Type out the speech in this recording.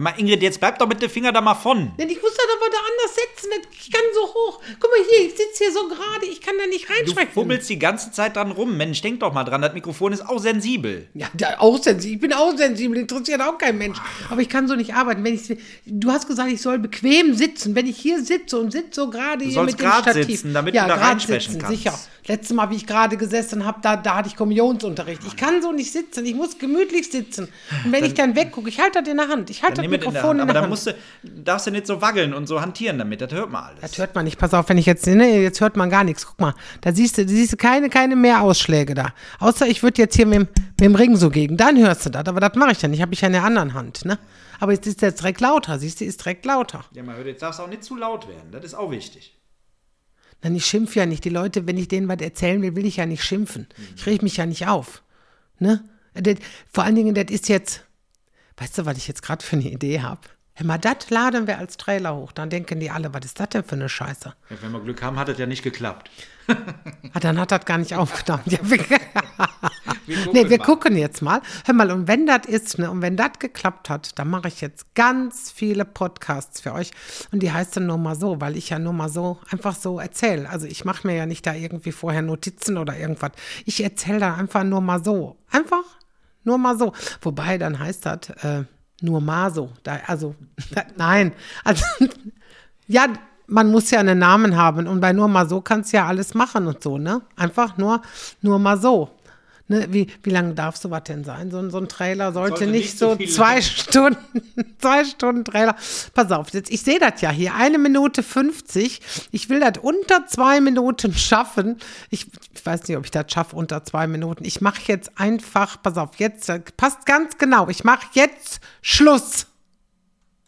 Hör mal, Ingrid, jetzt bleib doch mit dem Finger da mal von. Denn ich muss das aber da anders setzen. Ich kann so hoch. Guck mal hier, ich sitze hier so gerade. Ich kann da nicht Du reinsprechen. fummelsst die ganze Zeit dran rum. Mensch, denk doch mal dran, das Mikrofon ist auch sensibel. Ja, auch sensibel. Ich bin auch sensibel, interessiert auch kein Mensch. Aber ich kann so nicht arbeiten. Wenn ich, du hast gesagt, ich soll bequem sitzen. Wenn ich hier sitze und sitze so gerade hier mit dem Stativ. sitzen, damit ja, du da reinsprechen kannst. Sicher. Letztes Mal, wie ich gerade gesessen habe, da, da hatte ich Kommunionsunterricht. Ich kann so nicht sitzen. Ich muss gemütlich sitzen. Und wenn ich dann weggucke, ich halte das in der Hand. Ich halte das Dann es in der Mikrofon Hand. in Aber der dann Hand. musst du, darfst du nicht so waggeln und so hantieren damit. Das hört man alles. Das hört man nicht. Pass auf, wenn ich jetzt, ne, jetzt hört man gar nichts. Guck mal, da siehst du, siehst du keine, keine mehr Ausschläge da. Außer ich würde jetzt hier mit, dem- mit dem Ring so gegen, dann hörst du das. Aber das mache ich ja nicht, habe ich ja in der anderen Hand, ne? Aber jetzt ist jetzt direkt lauter, siehst du, ist direkt lauter. Ja, mal hört, jetzt darfst du auch nicht zu laut werden. Das ist auch wichtig. Nein, ich schimpfe ja nicht. Die Leute, wenn ich denen was erzählen will, will ich ja nicht schimpfen. Ich reg mich ja nicht auf. Ne? Das, vor allen Dingen, das ist jetzt, weißt du, was ich jetzt gerade für eine Idee habe? Mal, das laden wir als Trailer hoch. Dann denken die alle, was ist das denn für eine Scheiße? Ja, wenn wir Glück haben, hat das ja nicht geklappt. Ah, dann hat das gar nicht aufgenommen. Ja, wir, Wir gucken nee, wir mal. gucken jetzt mal. Hör mal, und wenn das ist, ne, und wenn das geklappt hat, dann mache ich jetzt ganz viele Podcasts für euch. Und die heißt dann nur mal so, weil ich ja nur mal so einfach so erzähle. Also ich mache mir ja nicht da irgendwie vorher Notizen oder irgendwas. Ich erzähle da einfach nur mal so. Einfach nur mal so. Wobei, dann heißt das äh, nur mal so. Da, also, nein. Also, ja, man muss ja einen Namen haben und bei nur mal so kannst du ja alles machen und so, ne? Einfach nur, nur mal so. Ne, wie, wie lange darf sowas denn sein? So, ein- so ein Trailer sollte, Sollte nicht nicht so zwei sein. Stunden, zwei Stunden Trailer. Pass auf, jetzt, ich sehe das ja hier, eine Minute 50. Ich will das unter zwei Minuten schaffen. Ich, ich weiß nicht, ob ich das schaffe unter zwei Minuten. Ich mache jetzt einfach, pass auf, jetzt, äh, passt ganz genau. Ich mache jetzt Schluss.